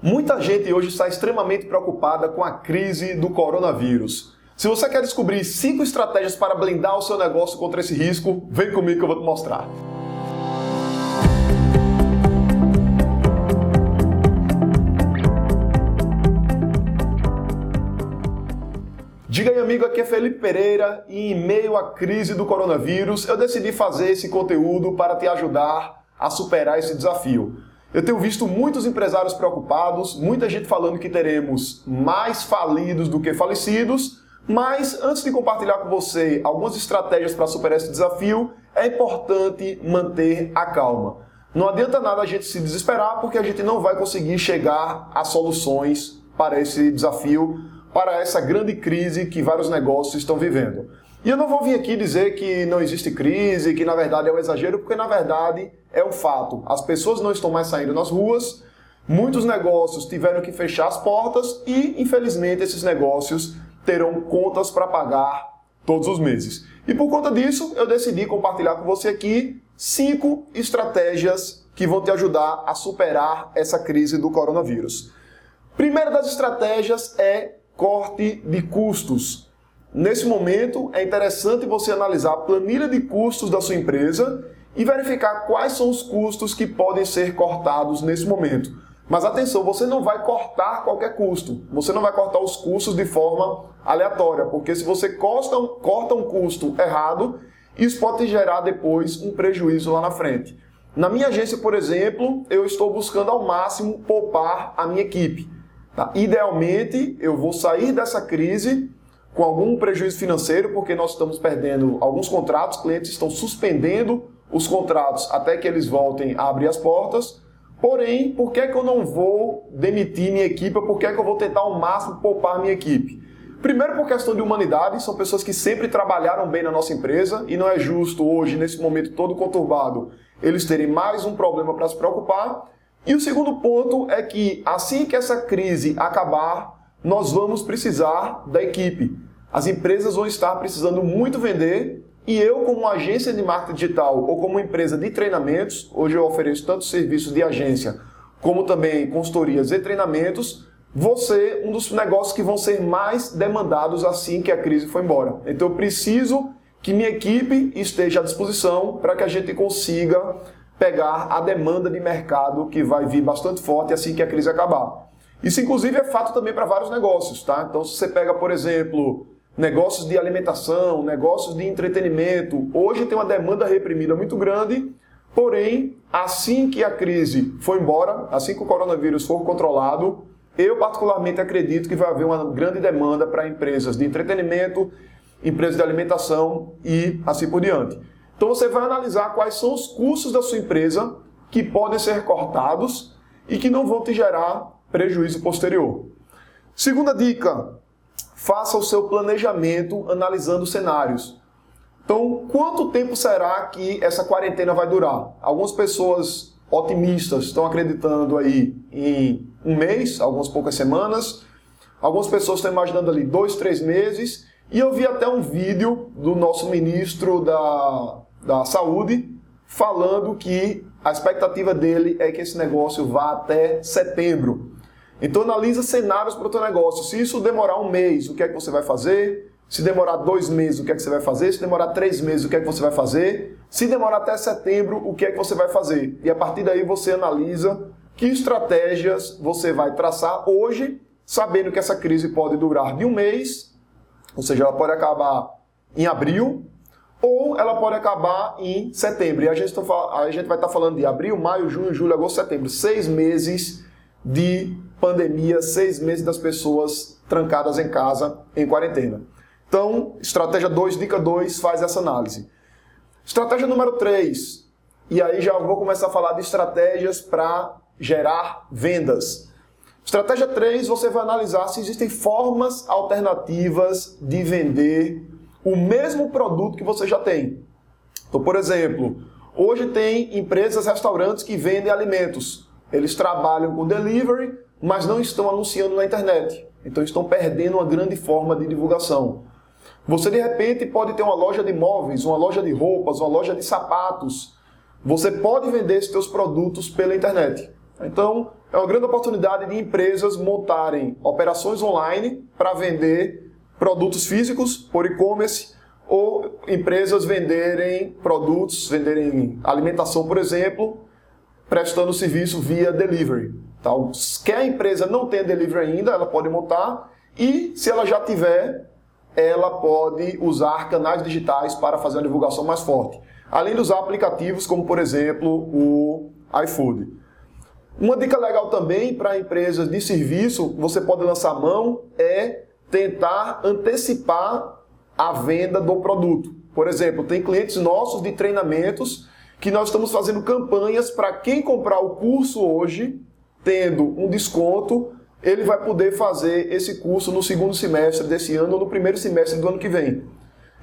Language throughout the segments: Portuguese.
Muita gente hoje está extremamente preocupada com a crise do coronavírus. Se você quer descobrir cinco estratégias para blindar o seu negócio contra esse risco, vem comigo que eu vou te mostrar. Diga aí, amigo, aqui é Felipe Pereira e em meio à crise do coronavírus, eu decidi fazer esse conteúdo para te ajudar a superar esse desafio. Eu tenho visto muitos empresários preocupados, muita gente falando que teremos mais falidos do que falecidos, mas antes de compartilhar com você algumas estratégias para superar esse desafio, é importante manter a calma. Não adianta nada a gente se desesperar porque a gente não vai conseguir chegar a soluções para esse desafio, para essa grande crise que vários negócios estão vivendo. E eu não vou vir aqui dizer que não existe crise, que na verdade é um exagero, porque na verdade é um fato. As pessoas não estão mais saindo nas ruas, muitos negócios tiveram que fechar as portas e, infelizmente, esses negócios terão contas para pagar todos os meses. E por conta disso, eu decidi compartilhar com você aqui cinco estratégias que vão te ajudar a superar essa crise do coronavírus. Primeira das estratégias é corte de custos. Nesse momento, é interessante você analisar a planilha de custos da sua empresa e verificar quais são os custos que podem ser cortados nesse momento. Mas atenção, você não vai cortar qualquer custo. Você não vai cortar os custos de forma aleatória, porque se você corta um, corta um custo errado, isso pode gerar depois um prejuízo lá na frente. Na minha agência, por exemplo, eu estou buscando ao máximo poupar a minha equipe. Tá? Idealmente, eu vou sair dessa crise com algum prejuízo financeiro, porque nós estamos perdendo alguns contratos, clientes estão suspendendo os contratos até que eles voltem a abrir as portas. Porém, por que, é que eu não vou demitir minha equipe? Por que, é que eu vou tentar ao máximo poupar minha equipe? Primeiro, por questão de humanidade, são pessoas que sempre trabalharam bem na nossa empresa e não é justo hoje, nesse momento todo conturbado, eles terem mais um problema para se preocupar. E o segundo ponto é que assim que essa crise acabar, nós vamos precisar da equipe. As empresas vão estar precisando muito vender e eu, como agência de marketing digital ou como empresa de treinamentos, hoje eu ofereço tanto serviços de agência como também consultorias e treinamentos, ser um dos negócios que vão ser mais demandados assim que a crise for embora. Então eu preciso que minha equipe esteja à disposição para que a gente consiga pegar a demanda de mercado que vai vir bastante forte assim que a crise acabar. Isso, inclusive, é fato também para vários negócios, tá? Então, se você pega, por exemplo, negócios de alimentação, negócios de entretenimento, hoje tem uma demanda reprimida muito grande, porém, assim que a crise for embora, assim que o coronavírus for controlado, eu particularmente acredito que vai haver uma grande demanda para empresas de entretenimento, empresas de alimentação e assim por diante. Então você vai analisar quais são os custos da sua empresa que podem ser cortados e que não vão te gerar prejuízo posterior. Segunda dica: faça o seu planejamento analisando cenários. Então, quanto tempo será que essa quarentena vai durar? Algumas pessoas otimistas estão acreditando aí em um mês, algumas poucas semanas. Algumas pessoas estão imaginando ali dois, três meses. E eu vi até um vídeo do nosso ministro da, da Saúde falando que a expectativa dele é que esse negócio vá até setembro. Então analisa cenários para o teu negócio. Se isso demorar um mês, o que é que você vai fazer? Se demorar dois meses, o que é que você vai fazer? Se demorar três meses, o que é que você vai fazer? Se demorar até setembro, o que é que você vai fazer? E a partir daí você analisa que estratégias você vai traçar hoje, sabendo que essa crise pode durar de um mês, ou seja, ela pode acabar em abril, ou ela pode acabar em setembro. E a gente, tá a gente vai estar falando de abril, maio, junho, julho, agosto, setembro. Seis meses de pandemia, seis meses das pessoas trancadas em casa, em quarentena. Então, estratégia 2, dica 2, faz essa análise. Estratégia número 3, e aí já vou começar a falar de estratégias para gerar vendas. Estratégia 3, você vai analisar se existem formas alternativas de vender o mesmo produto que você já tem. Então, por exemplo, hoje tem empresas, restaurantes que vendem alimentos. Eles trabalham com delivery, mas não estão anunciando na internet. Então estão perdendo uma grande forma de divulgação. Você de repente pode ter uma loja de móveis, uma loja de roupas, uma loja de sapatos. Você pode vender seus produtos pela internet. Então, é uma grande oportunidade de empresas montarem operações online para vender produtos físicos por e-commerce ou empresas venderem produtos, venderem alimentação, por exemplo, prestando serviço via delivery. Então, quer a empresa não tenha delivery ainda, ela pode montar e, se ela já tiver, ela pode usar canais digitais para fazer uma divulgação mais forte. Além de usar aplicativos como, por exemplo, o iFood. Uma dica legal também para empresas de serviço, você pode lançar mão, é tentar antecipar a venda do produto. Por exemplo, tem clientes nossos de treinamentos que nós estamos fazendo campanhas para quem comprar o curso hoje, tendo um desconto, ele vai poder fazer esse curso no segundo semestre desse ano ou no primeiro semestre do ano que vem.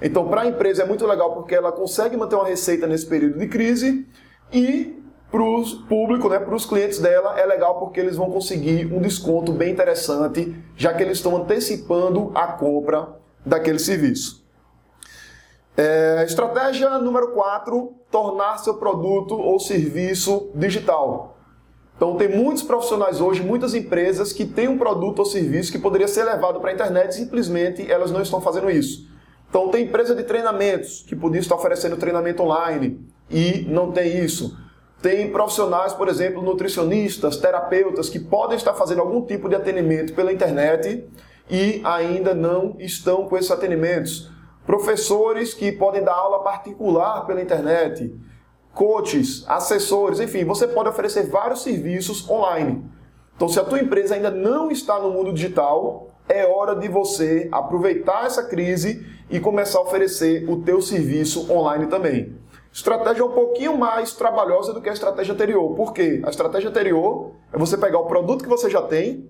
Então, para a empresa é muito legal porque ela consegue manter uma receita nesse período de crise e para o público, né, para os clientes dela, é legal porque eles vão conseguir um desconto bem interessante, já que eles estão antecipando a compra daquele serviço. É, estratégia número 4, tornar seu produto ou serviço digital. Então tem muitos profissionais hoje, muitas empresas que têm um produto ou serviço que poderia ser levado para a internet e simplesmente elas não estão fazendo isso. Então tem empresa de treinamentos que podia estar oferecendo treinamento online e não tem isso. Tem profissionais, por exemplo, nutricionistas, terapeutas que podem estar fazendo algum tipo de atendimento pela internet e ainda não estão com esses atendimentos. Professores que podem dar aula particular pela internet, coaches, assessores, enfim, você pode oferecer vários serviços online. Então, se a tua empresa ainda não está no mundo digital, é hora de você aproveitar essa crise e começar a oferecer o teu serviço online também. Estratégia um pouquinho mais trabalhosa do que a estratégia anterior. Por quê? A estratégia anterior é você pegar o produto que você já tem,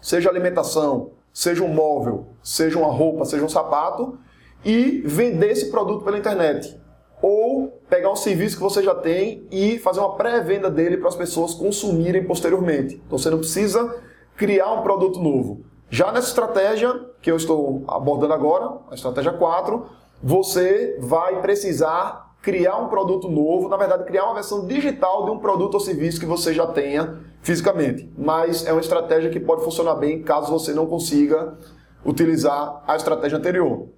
seja alimentação, seja um móvel, seja uma roupa, seja um sapato, e vender esse produto pela internet. Ou pegar um serviço que você já tem e fazer uma pré-venda dele para as pessoas consumirem posteriormente. Então você não precisa criar um produto novo. Já nessa estratégia que eu estou abordando agora, a estratégia 4, você vai precisar criar um produto novo, na verdade, criar uma versão digital de um produto ou serviço que você já tenha fisicamente. Mas é uma estratégia que pode funcionar bem caso você não consiga utilizar a estratégia anterior.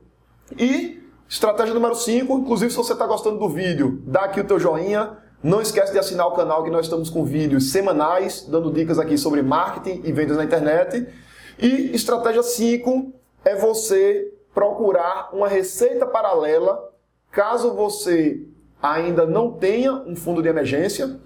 E estratégia número 5, inclusive se você está gostando do vídeo, dá aqui o teu joinha. Não esquece de assinar o canal que nós estamos com vídeos semanais, dando dicas aqui sobre marketing e vendas na internet. E estratégia 5 é você procurar uma receita paralela Caso você ainda não tenha um fundo de emergência,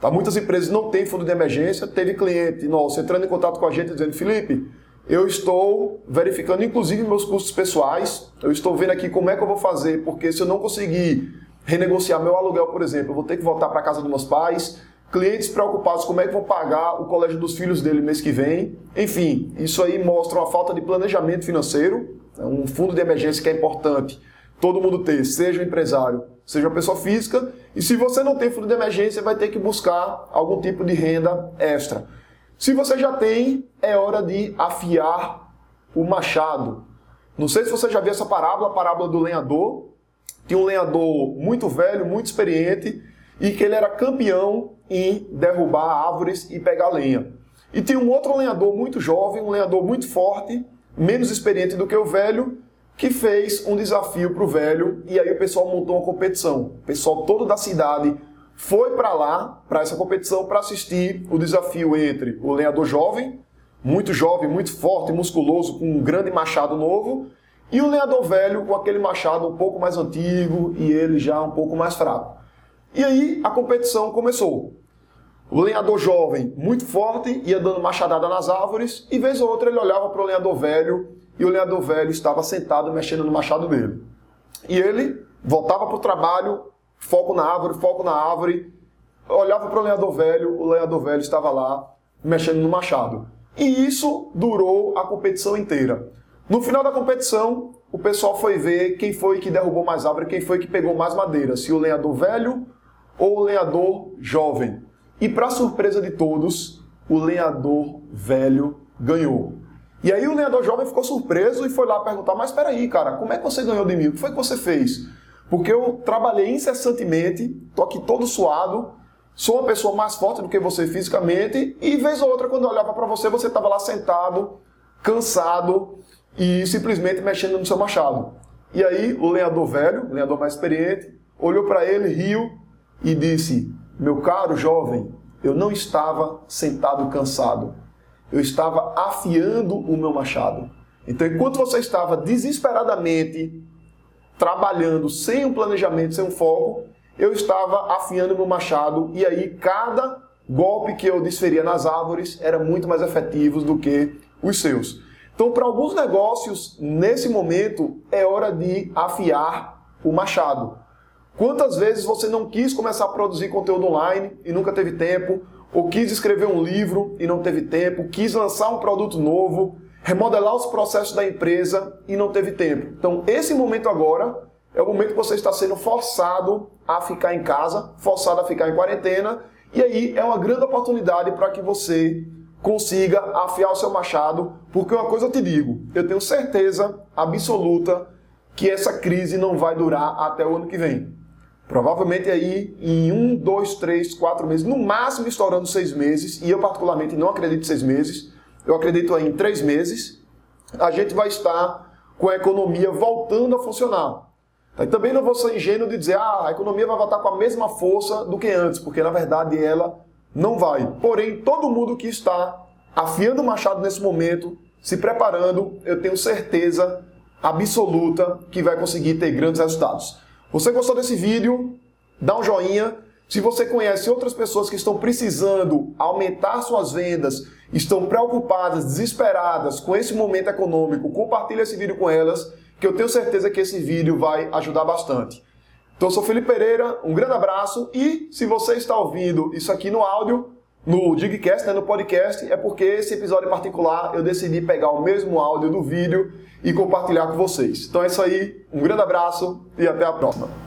tá? muitas empresas não têm fundo de emergência, teve cliente nosso entrando em contato com a gente dizendo, Felipe, eu estou verificando inclusive meus custos pessoais, eu estou vendo aqui como é que eu vou fazer, porque se eu não conseguir renegociar meu aluguel, por exemplo, eu vou ter que voltar para casa dos meus pais, clientes preocupados como é que vão pagar o colégio dos filhos dele mês que vem. Enfim, isso aí mostra uma falta de planejamento financeiro, né? um fundo de emergência que é importante todo mundo ter, seja um empresário, seja uma pessoa física, e se você não tem fundo de emergência, vai ter que buscar algum tipo de renda extra. Se você já tem, é hora de afiar o machado. Não sei se você já viu essa parábola, a parábola do lenhador. Tinha um lenhador muito velho, muito experiente, e que ele era campeão em derrubar árvores e pegar lenha. E tinha um outro lenhador muito jovem, um lenhador muito forte, menos experiente do que o velho, que fez um desafio para o velho e aí o pessoal montou uma competição. O pessoal todo da cidade foi para lá, para essa competição, para assistir o desafio entre o lenhador jovem, muito jovem, muito forte, musculoso, com um grande machado novo, e o lenhador velho com aquele machado um pouco mais antigo e ele já um pouco mais fraco. E aí a competição começou. O lenhador jovem, muito forte, ia dando machadada nas árvores, e vez ou outra ele olhava para o lenhador velho e o lenhador velho estava sentado mexendo no machado dele. E ele voltava para o trabalho, foco na árvore, foco na árvore, olhava para o lenhador velho, o lenhador velho estava lá mexendo no machado. E isso durou a competição inteira. No final da competição, o pessoal foi ver quem foi que derrubou mais árvore, quem foi que pegou mais madeira, se o lenhador velho ou o lenhador jovem. E para surpresa de todos, o lenhador velho ganhou. E aí o lenhador jovem ficou surpreso e foi lá perguntar: Mas espera aí, cara, como é que você ganhou de mim? O que foi que você fez? Porque eu trabalhei incessantemente, tô aqui todo suado, sou uma pessoa mais forte do que você fisicamente, e vez ou outra, quando eu olhava para você, você estava lá sentado, cansado e simplesmente mexendo no seu machado. E aí o lenhador velho, o lenhador mais experiente, olhou para ele, riu e disse: Meu caro jovem, eu não estava sentado cansado, eu estava afiando o meu machado. Então, enquanto você estava desesperadamente trabalhando sem um planejamento, sem um foco, eu estava afiando meu machado e aí cada golpe que eu desferia nas árvores era muito mais efetivo do que os seus. Então, para alguns negócios, nesse momento, é hora de afiar o machado. Quantas vezes você não quis começar a produzir conteúdo online e nunca teve tempo, ou quis escrever um livro e não teve tempo, quis lançar um produto novo, remodelar os processos da empresa e não teve tempo. Então, esse momento agora é o momento que você está sendo forçado a ficar em casa, forçado a ficar em quarentena, e aí é uma grande oportunidade para que você consiga afiar o seu machado, porque uma coisa eu te digo, eu tenho certeza absoluta que essa crise não vai durar até o ano que vem. Provavelmente aí em um, dois, três, quatro meses, no máximo estourando seis meses, e eu particularmente não acredito em seis meses, eu acredito aí em três meses, a gente vai estar com a economia voltando a funcionar. E também não vou ser ingênuo de dizer, ah, a economia vai voltar com a mesma força do que antes, porque na verdade ela não vai. Porém, todo mundo que está afiando o machado nesse momento, se preparando, eu tenho certeza absoluta que vai conseguir ter grandes resultados. Você gostou desse vídeo? Dá um joinha. Se você conhece outras pessoas que estão precisando aumentar suas vendas, estão preocupadas, desesperadas com esse momento econômico, compartilhe esse vídeo com elas, que eu tenho certeza que esse vídeo vai ajudar bastante. Então, eu sou Felipe Pereira, um grande abraço e se você está ouvindo isso aqui no áudio, no Digcast, né, no podcast, é porque esse episódio em particular eu decidi pegar o mesmo áudio do vídeo e compartilhar com vocês. Então é isso aí, um grande abraço e até a próxima.